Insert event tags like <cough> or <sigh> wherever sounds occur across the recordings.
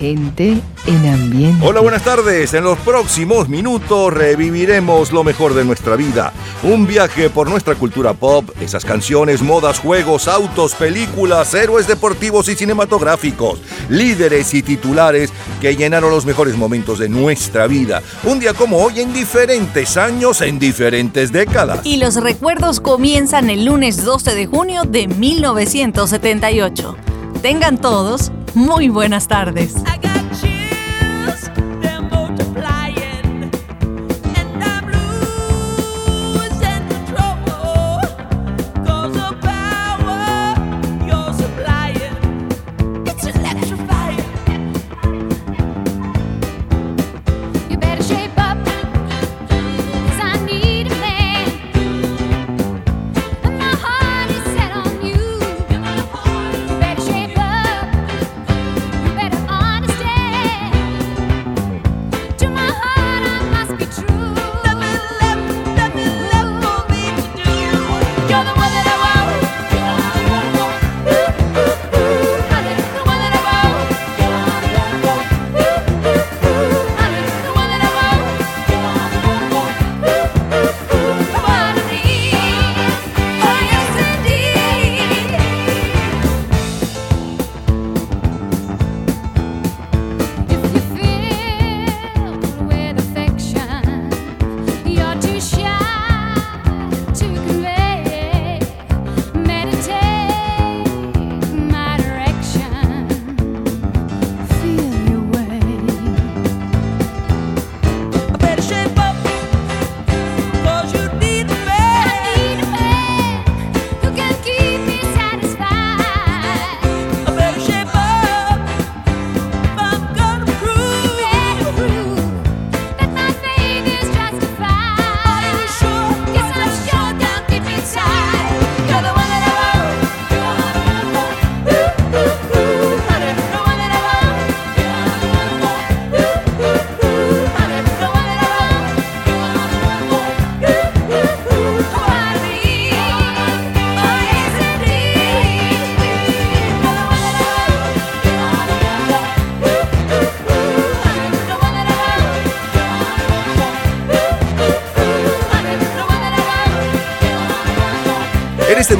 Gente en ambiente. Hola, buenas tardes. En los próximos minutos reviviremos lo mejor de nuestra vida. Un viaje por nuestra cultura pop, esas canciones, modas, juegos, autos, películas, héroes deportivos y cinematográficos, líderes y titulares que llenaron los mejores momentos de nuestra vida. Un día como hoy en diferentes años, en diferentes décadas. Y los recuerdos comienzan el lunes 12 de junio de 1978. Tengan todos muy buenas tardes.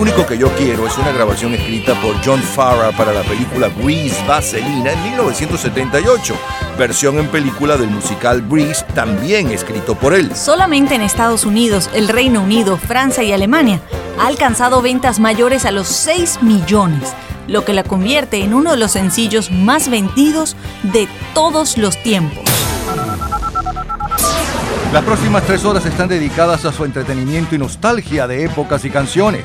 Único que yo quiero es una grabación escrita por John Farrar para la película Grease Vaselina en 1978, versión en película del musical Breeze, también escrito por él. Solamente en Estados Unidos, el Reino Unido, Francia y Alemania ha alcanzado ventas mayores a los 6 millones, lo que la convierte en uno de los sencillos más vendidos de todos los tiempos. Las próximas tres horas están dedicadas a su entretenimiento y nostalgia de épocas y canciones.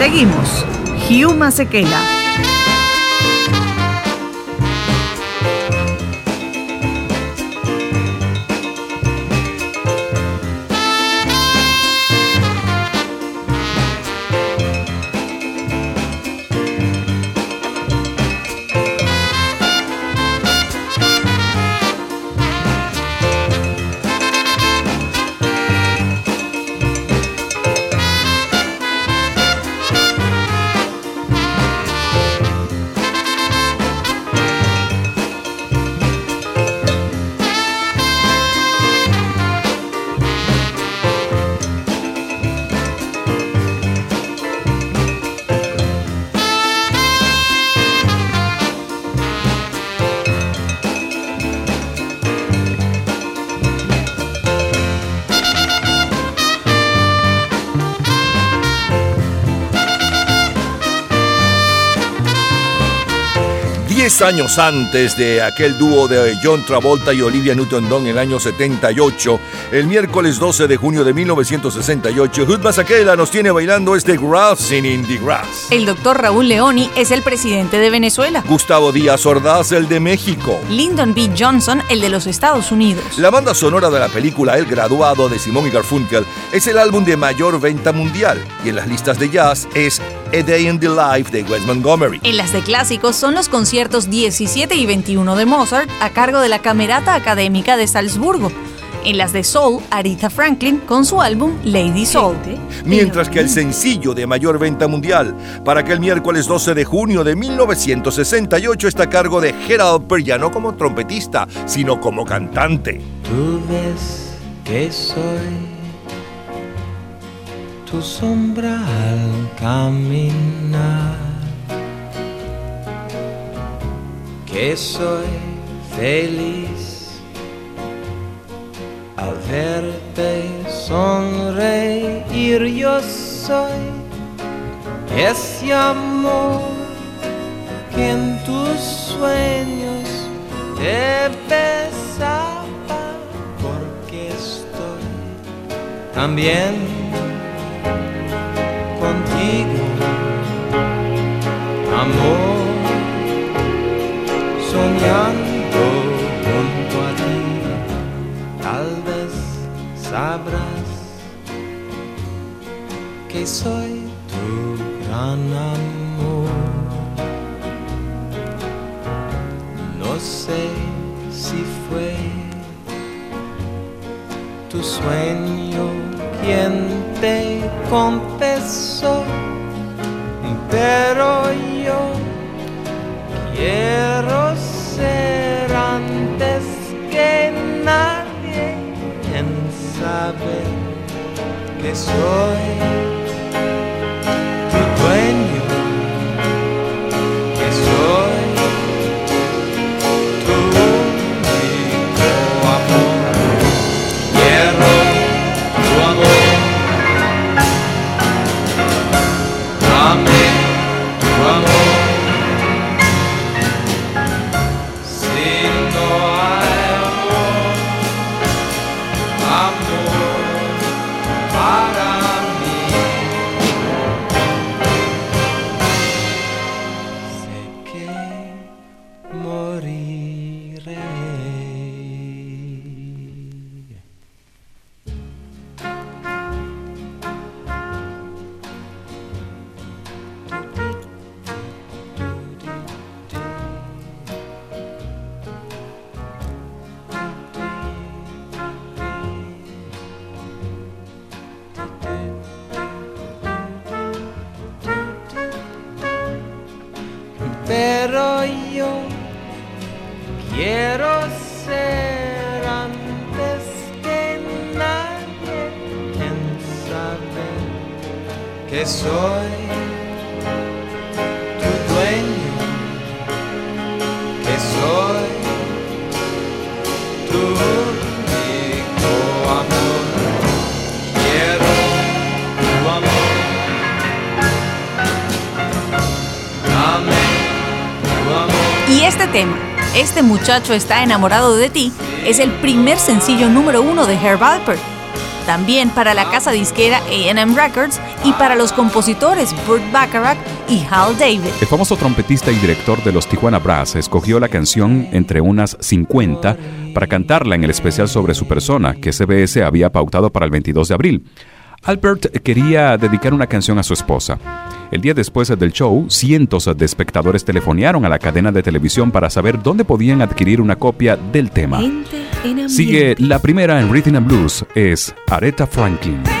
Seguimos. Hugh Masekela. Años antes de aquel dúo de John Travolta y Olivia Newton-John en el año 78, el miércoles 12 de junio de 1968, Hood Mazaquela nos tiene bailando este Grassing in the Grass. El doctor Raúl Leoni es el presidente de Venezuela. Gustavo Díaz Ordaz, el de México. Lyndon B. Johnson, el de los Estados Unidos. La banda sonora de la película El Graduado de Simón y Garfunkel es el álbum de mayor venta mundial y en las listas de jazz es A Day in the Life de Wes Montgomery. En las de clásicos son los conciertos 17 y 21 de Mozart a cargo de la Camerata Académica de Salzburgo. En las de Soul, Aretha Franklin con su álbum Lady Soul. Mientras que el sencillo de mayor venta mundial para aquel miércoles 12 de junio de 1968 está a cargo de Gerald ya no como trompetista, sino como cantante. Tú ves que soy tu sombra al caminar, que soy feliz. Al verte sonreír, yo soy ese amor que en tus sueños te besaba, porque estoy también contigo, amor, sabrás que soy tu gran amor. No sé si fue tu sueño quien te confesó, pero saber que soy Este muchacho está enamorado de ti es el primer sencillo número uno de Herb Alpert. También para la casa disquera AM Records y para los compositores Burt Bacharach y Hal David. El famoso trompetista y director de los Tijuana Brass escogió la canción entre unas 50 para cantarla en el especial sobre su persona que CBS había pautado para el 22 de abril. Albert quería dedicar una canción a su esposa. El día después del show, cientos de espectadores telefonearon a la cadena de televisión para saber dónde podían adquirir una copia del tema. Sigue la primera en Rhythm and Blues, es Aretha Franklin.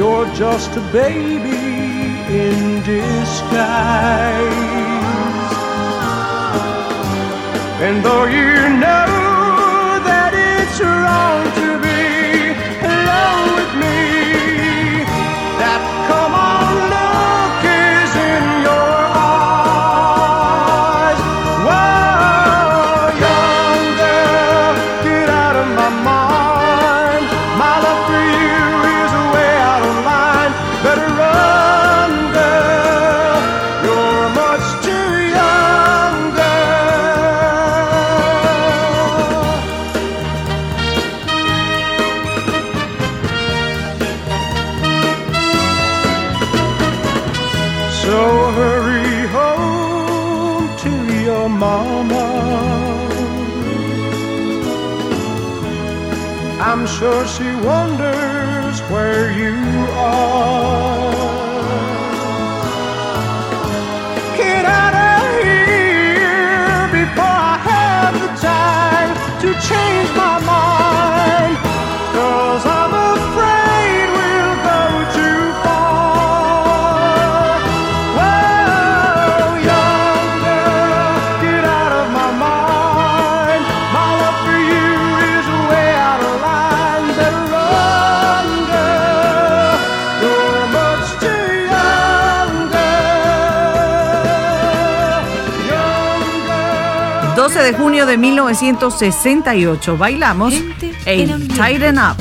You're just a baby in disguise. And though you never. de junio de 1968. Bailamos en Tighten Up.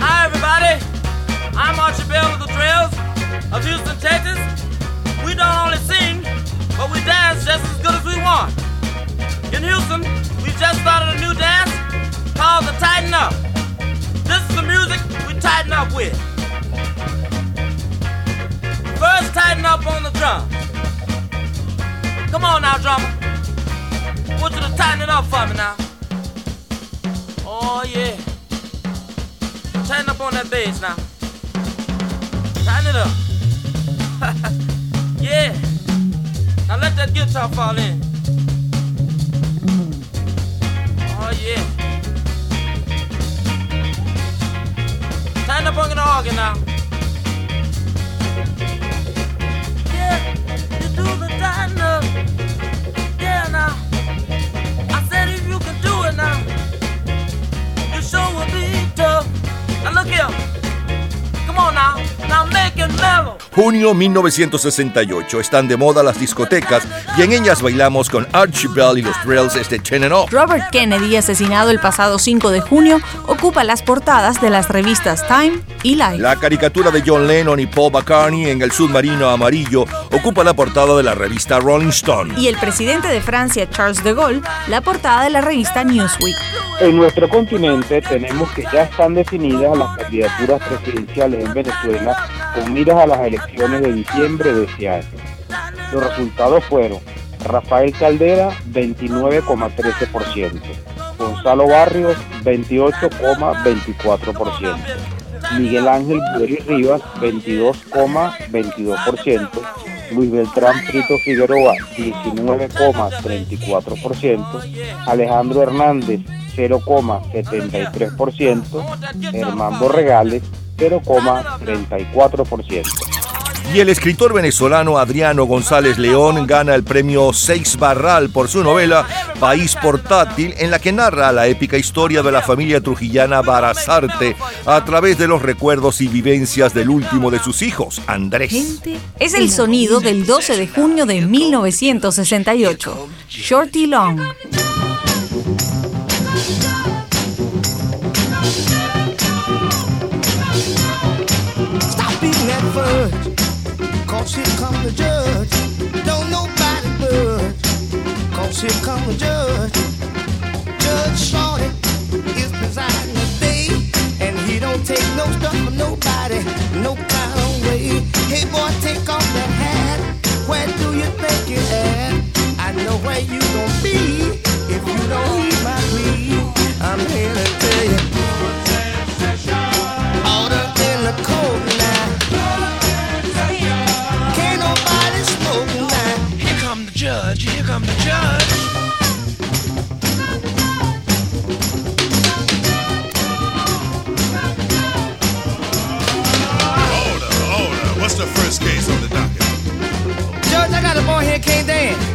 Hi everybody, I'm Archie Bell of the Trails of Houston, Texas. We don't only sing, but we dance just as good as we want. In Houston, we just started a new dance called the Tighten Up. This is the music we tighten up with. First, tighten up on the drum. Come on now, drummer. Want you to tighten it up for me now. Oh, yeah. Tighten up on that bass now. Tighten it up. <laughs> yeah. Now let that guitar fall in. Oh, yeah. Tighten up on the organ now. Yeah, you do the tighten up. Now look here. Come on now. Now make it mellow. Junio 1968. Están de moda las discotecas y en ellas bailamos con Archie Bell y los Thrills este Ten and Off. Robert Kennedy, asesinado el pasado 5 de junio, ocupa las portadas de las revistas Time y Life. La caricatura de John Lennon y Paul McCartney en el submarino amarillo ocupa la portada de la revista Rolling Stone. Y el presidente de Francia, Charles de Gaulle, la portada de la revista Newsweek. En nuestro continente tenemos que ya están definidas las candidaturas presidenciales en Venezuela con miras a las elecciones de diciembre de este año. Los resultados fueron Rafael Caldera 29,13%, Gonzalo Barrios 28,24%, Miguel Ángel Buderi Rivas 22,22%, Luis Beltrán Prito Figueroa 19,34%, Alejandro Hernández 0,73%, Germán Borregales 0,34%. Y el escritor venezolano Adriano González León gana el premio Seix Barral por su novela País Portátil, en la que narra la épica historia de la familia trujillana Barazarte a través de los recuerdos y vivencias del último de sus hijos, Andrés. Es el sonido del 12 de junio de 1968. Shorty Long. Here come the judge. Don't nobody here come the judge. Judge is presiding today. And he don't take no stuff from nobody. No kind of way. Hey boy, take off that hat. Where do you think you're at? I know where you gonna be if you don't heed my plea. I'm here dance.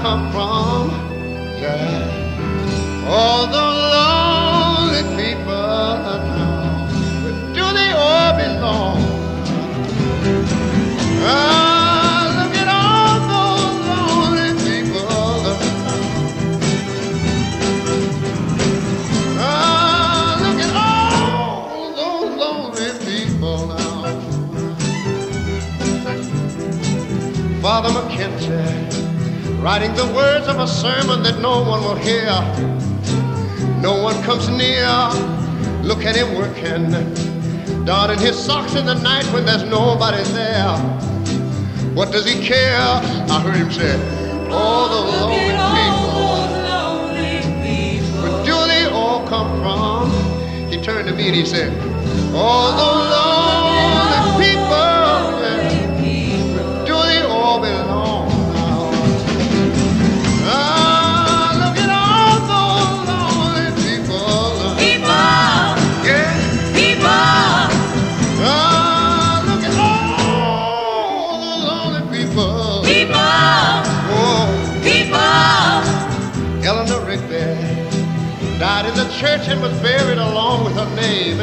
Come from? Yeah. All writing the words of a sermon that no one will hear. No one comes near. Look at him working, darting his socks in the night when there's nobody there. What does he care? I heard him say, all the lonely people. Where do they all come from? He turned to me and he said, all the lonely and was buried along with her name.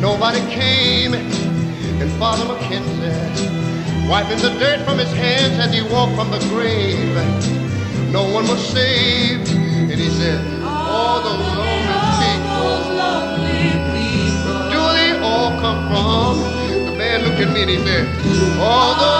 Nobody came, and Father McKenzie, wiping the dirt from his hands as he walked from the grave. No one was saved, and he said, All those lonely people. Do they all come from? The man looked at me and he said, All the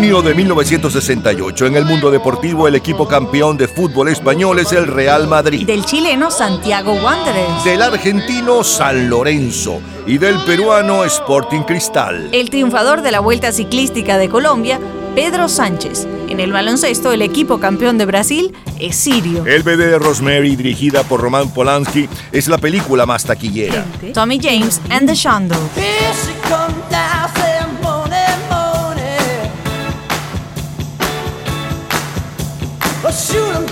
Junio de 1968. En el mundo deportivo, el equipo campeón de fútbol español es el Real Madrid. Del chileno Santiago Wanderers. Del argentino San Lorenzo y del peruano Sporting Cristal. El triunfador de la Vuelta Ciclística de Colombia, Pedro Sánchez. En el baloncesto, el equipo campeón de Brasil es Sirio. El bebé de Rosemary, dirigida por Roman Polanski, es la película más taquillera. Tommy James and the Shondells. Shoot 'em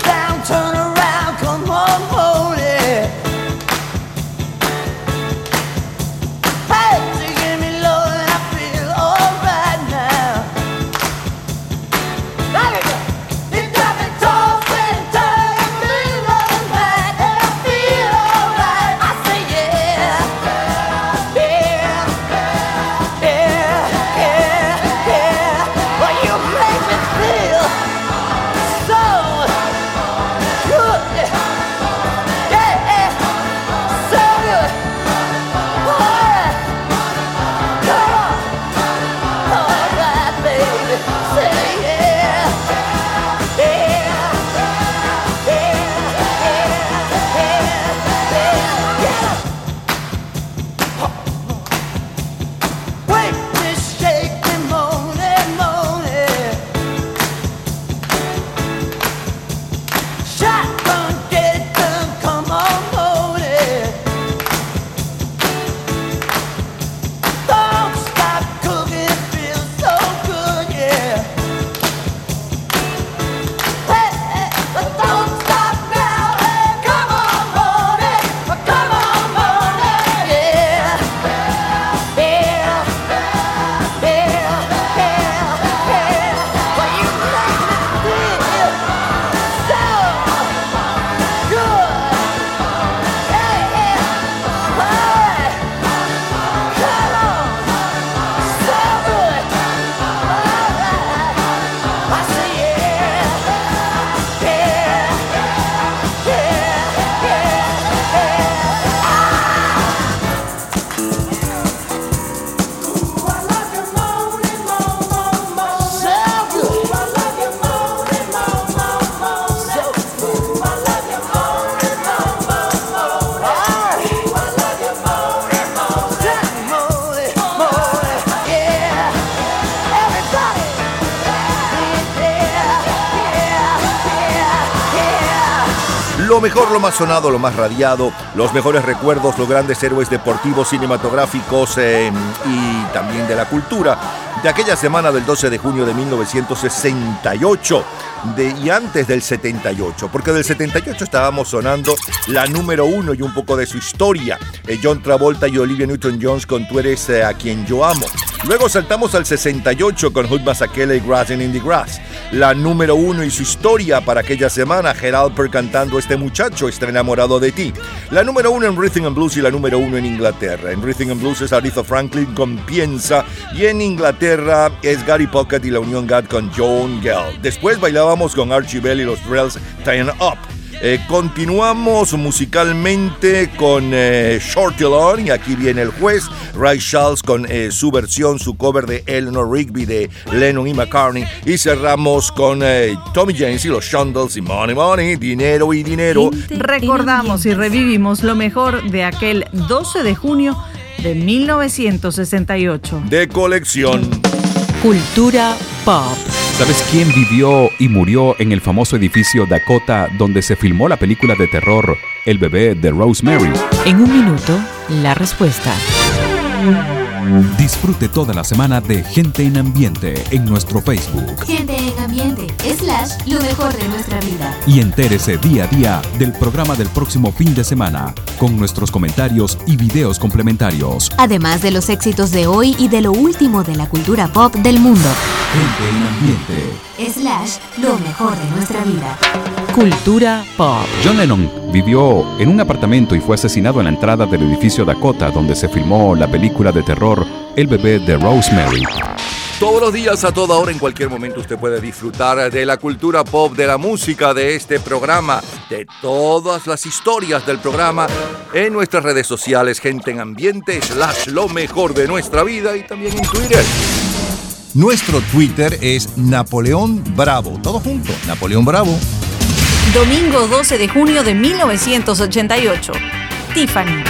lo más radiado, los mejores recuerdos, los grandes héroes deportivos, cinematográficos eh, y también de la cultura. De aquella semana del 12 de junio de 1968 de, y antes del 78, porque del 78 estábamos sonando la número uno y un poco de su historia, eh, John Travolta y Olivia Newton-Jones con Tú eres eh, a quien yo amo. Luego saltamos al 68 con Hood Masakela y Grassing in the Grass. La número uno y su historia para aquella semana, Gerald Per cantando Este muchacho está enamorado de ti. La número uno en Rhythm and Blues y la número uno en Inglaterra. En Rhythm and Blues es Aretha Franklin con Piensa y en Inglaterra es Gary Pocket y la Unión God con John Gell. Después bailábamos con Archie Bell y los Drells Tying Up. Eh, continuamos musicalmente con eh, Shorty Long y aquí viene el juez, Ray Charles con eh, su versión, su cover de Eleanor Rigby de Lennon y McCartney y cerramos con eh, Tommy James y los Shondells y Money Money, dinero y dinero. Recordamos y revivimos lo mejor de aquel 12 de junio de 1968. De colección. Cultura pop. ¿Sabes quién vivió y murió en el famoso edificio Dakota donde se filmó la película de terror El bebé de Rosemary? En un minuto, la respuesta. Disfrute toda la semana de Gente en Ambiente en nuestro Facebook Gente en ambiente, slash, lo mejor de nuestra vida. y entérese día a día del programa del próximo fin de semana con nuestros comentarios y videos complementarios. Además de los éxitos de hoy y de lo último de la cultura pop del mundo. Gente en Ambiente. Slash, lo mejor de nuestra vida. Cultura pop. John Lennon vivió en un apartamento y fue asesinado en la entrada del edificio Dakota donde se filmó la película de terror El bebé de Rosemary. Todos los días, a toda hora, en cualquier momento, usted puede disfrutar de la cultura pop, de la música, de este programa, de todas las historias del programa en nuestras redes sociales, gente en ambiente, slash lo mejor de nuestra vida y también en Twitter. Nuestro Twitter es Napoleón Bravo. Todo junto, Napoleón Bravo. Domingo 12 de junio de 1988. Tiffany.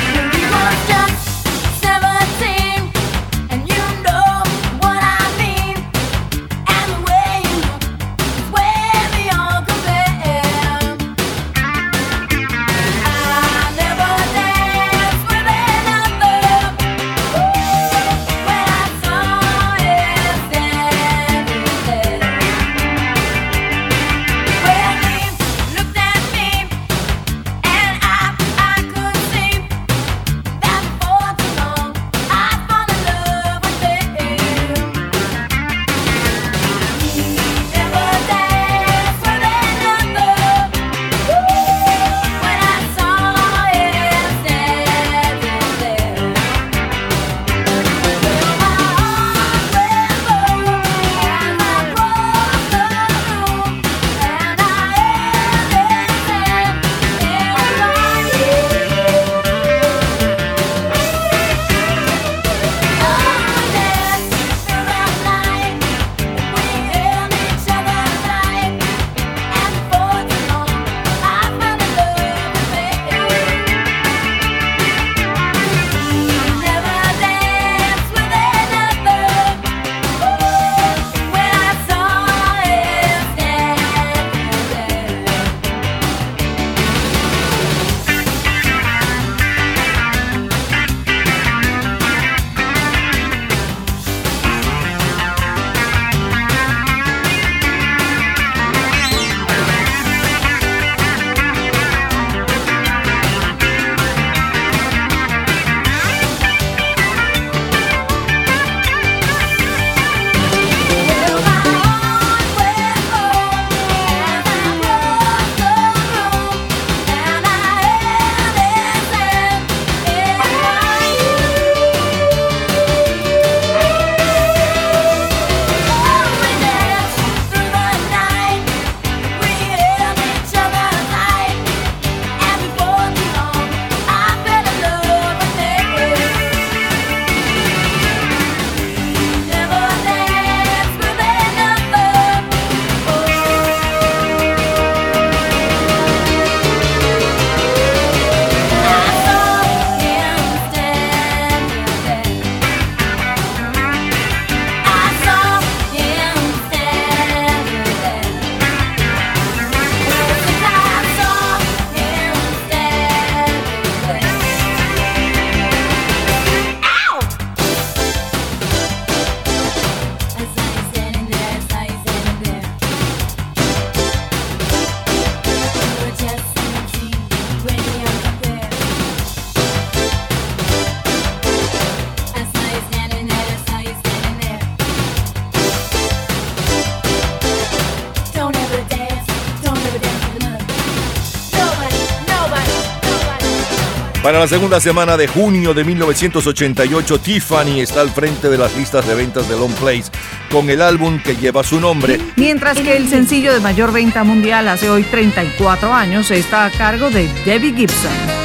Para la segunda semana de junio de 1988, Tiffany está al frente de las listas de ventas de Long Place con el álbum que lleva su nombre. Mientras que el sencillo de mayor venta mundial hace hoy 34 años está a cargo de Debbie Gibson.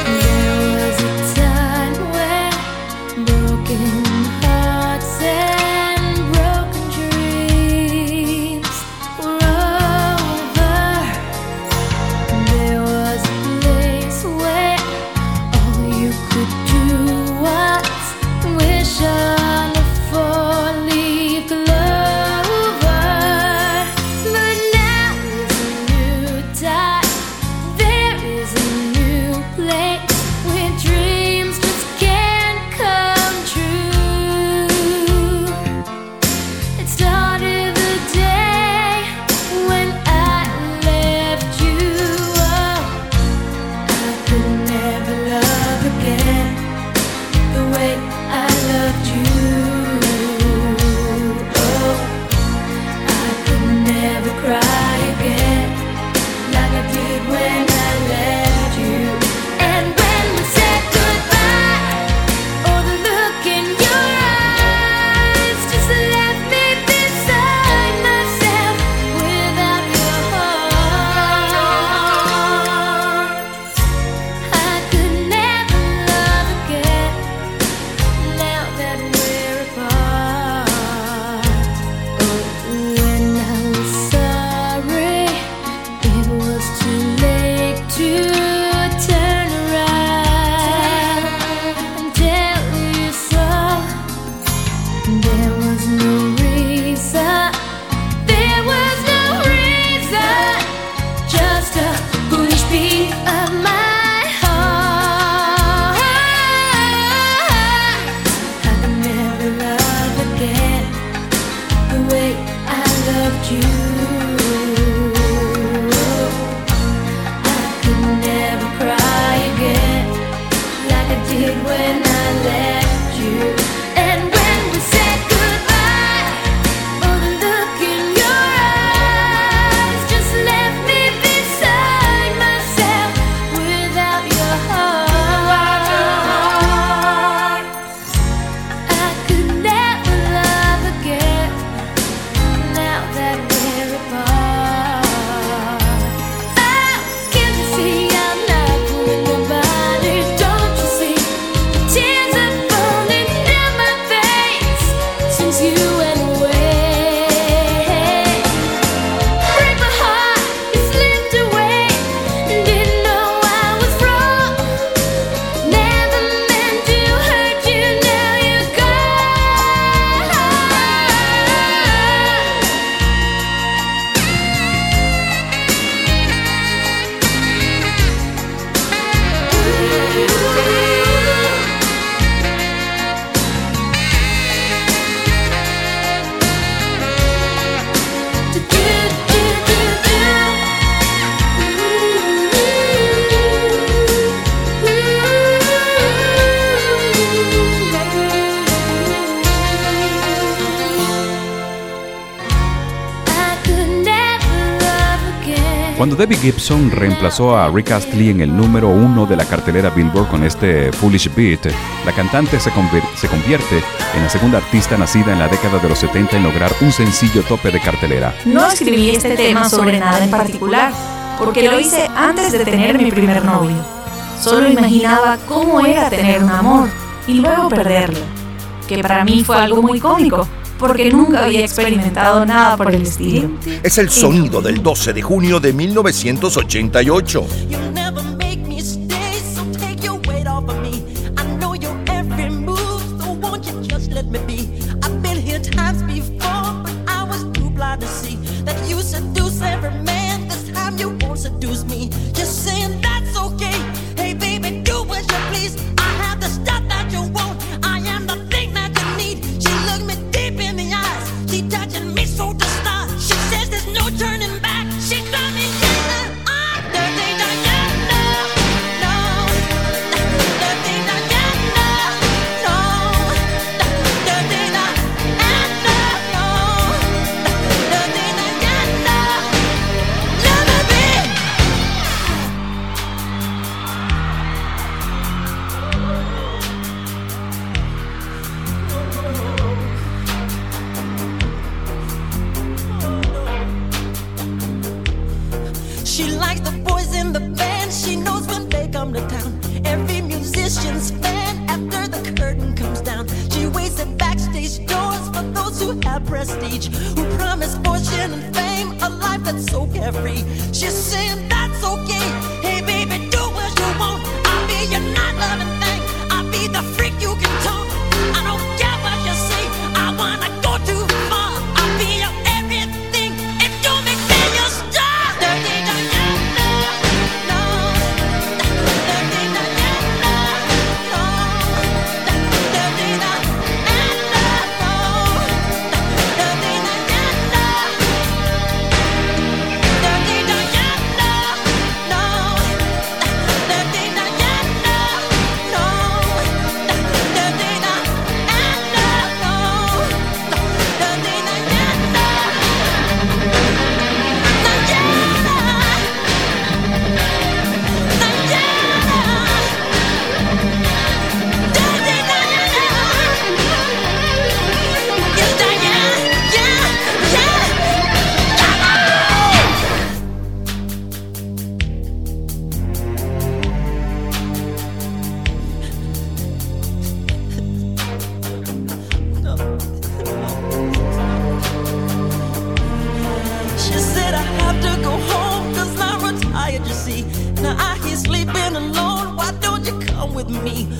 Cuando Debbie Gibson reemplazó a Rick Astley en el número uno de la cartelera Billboard con este Foolish Beat, la cantante se, se convierte en la segunda artista nacida en la década de los 70 en lograr un sencillo tope de cartelera. No escribí este tema sobre nada en particular, porque lo hice antes de tener mi primer novio. Solo imaginaba cómo era tener un amor y luego perderlo, que para mí fue algo muy cómico porque nunca había experimentado nada por el estilo. Es el sonido del 12 de junio de 1988. reach with me.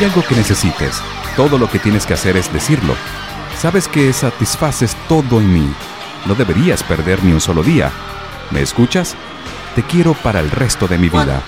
hay algo que necesites, todo lo que tienes que hacer es decirlo. Sabes que satisfaces todo en mí. No deberías perder ni un solo día. ¿Me escuchas? Te quiero para el resto de mi vida.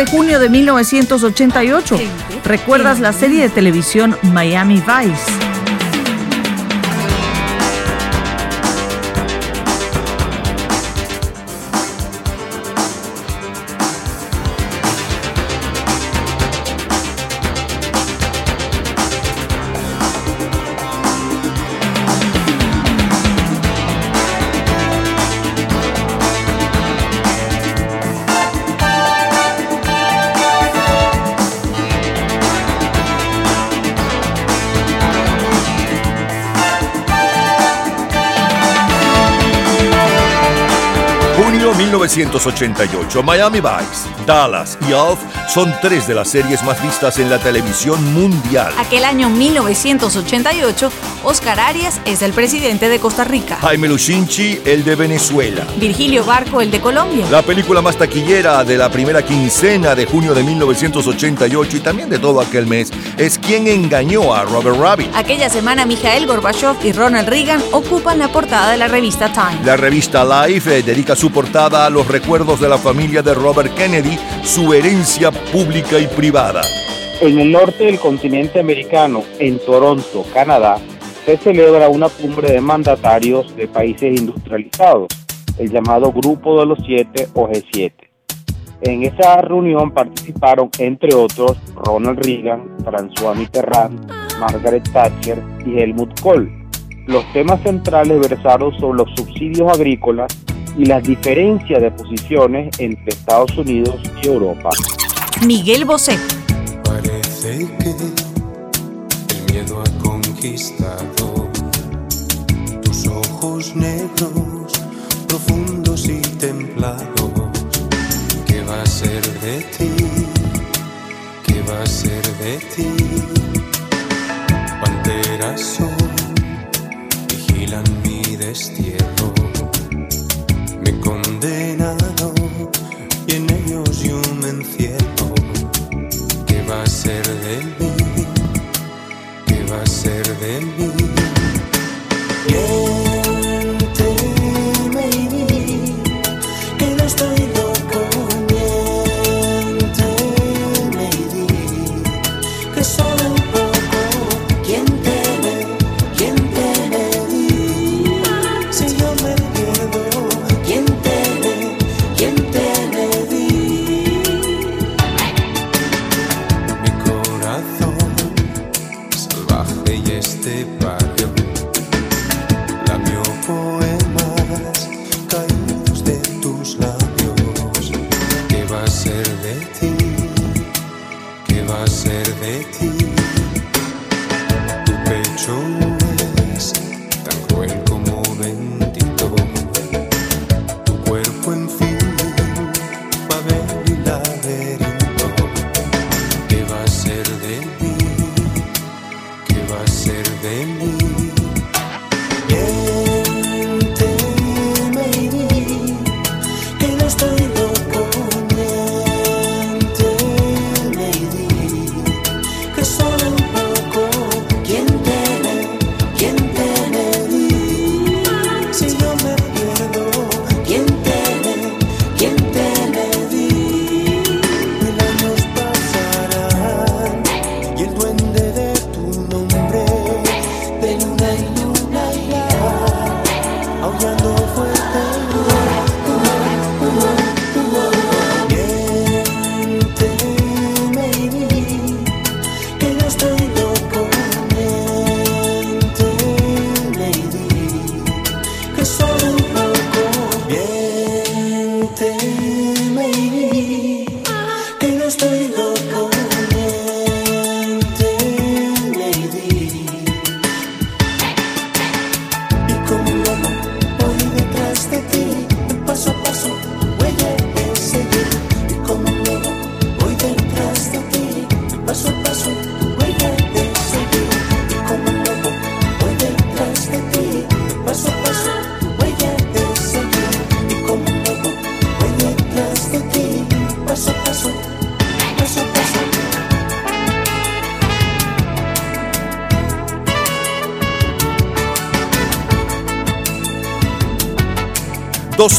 De junio de 1988. ¿Recuerdas la serie de televisión Miami Vice? 1988, Miami Vice, Dallas y Alf son tres de las series más vistas en la televisión mundial. Aquel año 1988, Oscar Arias es el presidente de Costa Rica. Jaime Luchinchi, el de Venezuela. Virgilio Barco, el de Colombia. La película más taquillera de la primera quincena de junio de 1988 y también de todo aquel mes es Quien engañó a Robert Rabbit. Aquella semana, Mikhail Gorbachev y Ronald Reagan ocupan la portada de la revista Time. La revista Life eh, dedica su portada a los recuerdos de la familia de Robert Kennedy, su herencia pública y privada. En el norte del continente americano, en Toronto, Canadá, se celebra una cumbre de mandatarios de países industrializados, el llamado Grupo de los Siete o G7. En esa reunión participaron, entre otros, Ronald Reagan, François Mitterrand, Margaret Thatcher y Helmut Kohl. Los temas centrales versaron sobre los subsidios agrícolas y las diferencias de posiciones entre Estados Unidos y Europa. Miguel Bosé. Parece que el miedo ha conquistado tus ojos negros, profundos y templados. ¿Qué va a ser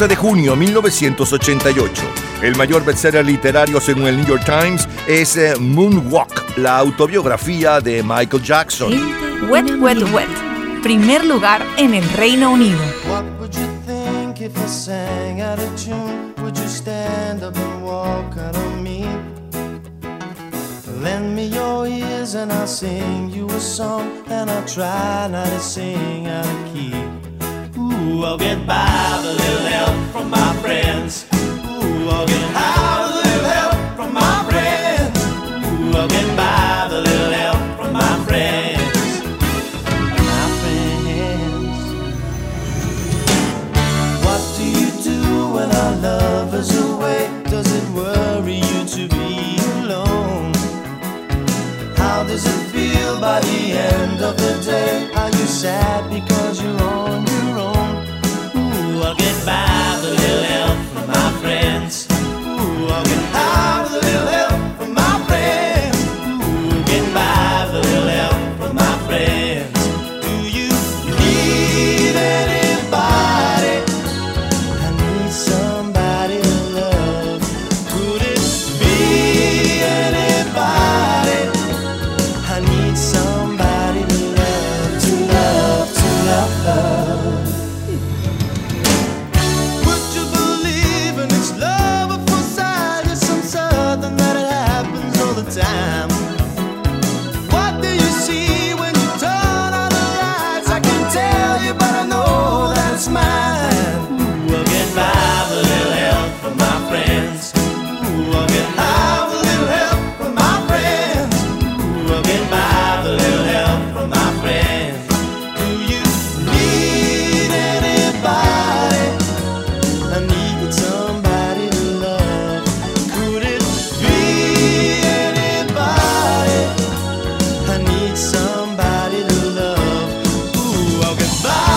12 de junio 1988. El mayor bestseller literario según el New York Times es eh, Moonwalk, la autobiografía de Michael Jackson. Wet, Wet, Wet. Primer lugar en el Reino Unido. What would you think if I sang out of tune? Would you stand up and walk out on me? Lend me your ears and I'll sing you a song, and I'll try not to sing out of key. Ooh, I'll get by a little end of the day? Are you sad because you're on your own? Ooh, I'll get by Ooh,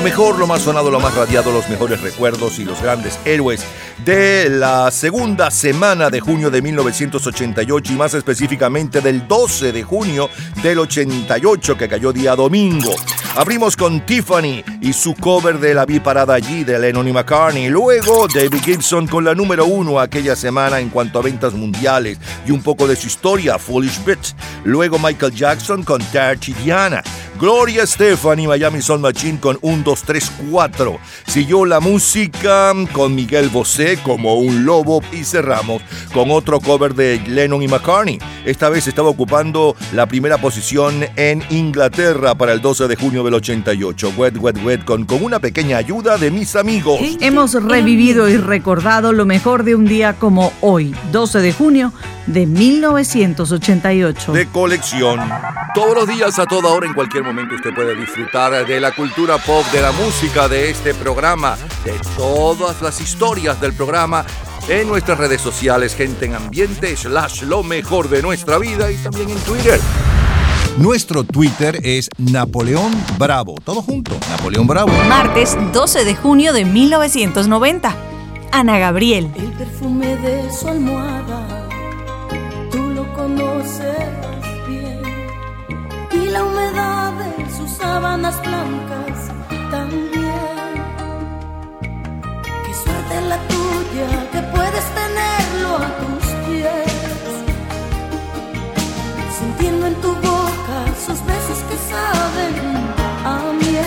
Lo mejor, lo más sonado, lo más radiado, los mejores recuerdos y los grandes héroes de la segunda semana de junio de 1988 y más específicamente del 12 de junio del 88 que cayó día domingo. Abrimos con Tiffany y su cover de La Vi Parada Allí de Lennon y McCartney. Luego David Gibson con la número uno aquella semana en cuanto a ventas mundiales y un poco de su historia, Foolish Bitch. Luego Michael Jackson con Dirty Diana. Gloria Estefan y Miami Sound Machine con 1, 2, 3, 4. Siguió la música con Miguel Bosé como un lobo y cerramos con otro cover de Lennon y McCartney. Esta vez estaba ocupando la primera posición en Inglaterra para el 12 de junio del 88. Wet, wet, wet con, con una pequeña ayuda de mis amigos. Hemos revivido y recordado lo mejor de un día como hoy, 12 de junio de 1988. de colección. Todos los días, a toda hora, en cualquier momento, usted puede disfrutar de la cultura pop, de la música, de este programa, de todas las historias del programa en nuestras redes sociales, gente en ambiente, slash lo mejor de nuestra vida y también en Twitter. Nuestro Twitter es Napoleón Bravo. Todo junto, Napoleón Bravo. Martes 12 de junio de 1990. Ana Gabriel. El perfume de su almohada, tú lo conoces bien. Y la humedad de sus sábanas blancas también. Qué suerte la tuya que puedes tenerlo a tus pies. Sintiendo en tu boca sus besos que saben a miel.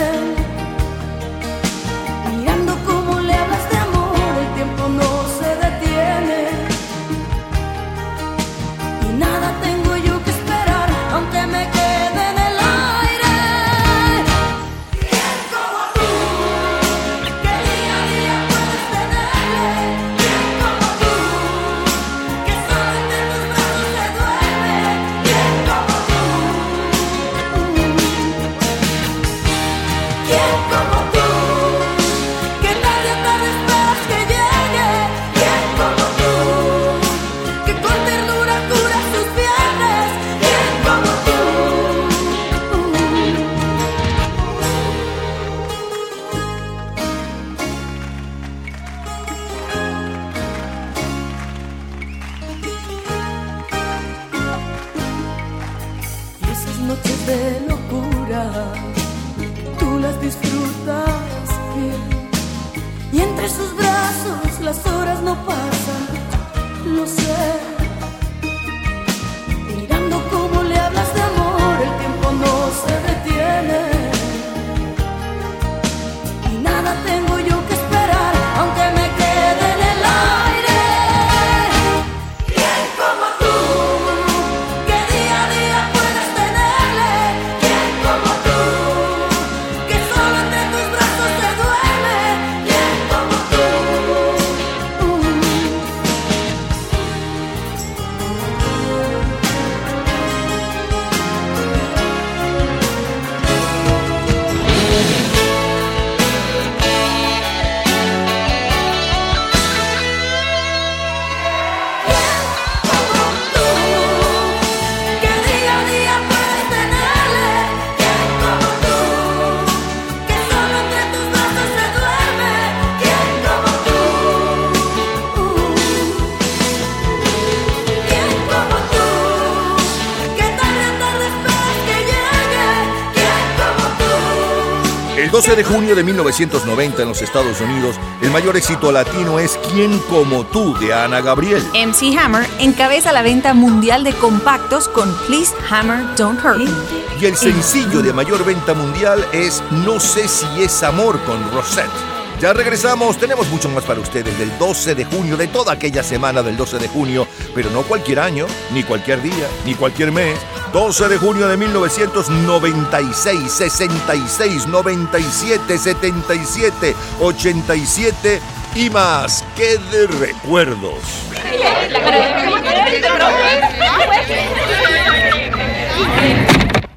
12 de junio de 1990 en los Estados Unidos, el mayor éxito latino es ¿Quién como tú? de Ana Gabriel. MC Hammer encabeza la venta mundial de compactos con Please Hammer Don't Hurt Me. Y el sencillo de mayor venta mundial es No sé si es amor con Rosette. Ya regresamos, tenemos mucho más para ustedes del 12 de junio, de toda aquella semana del 12 de junio, pero no cualquier año, ni cualquier día, ni cualquier mes. 12 de junio de 1996, 66, 97, 77, 87 y más. ¡Qué de recuerdos!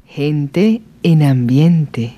Gente en ambiente.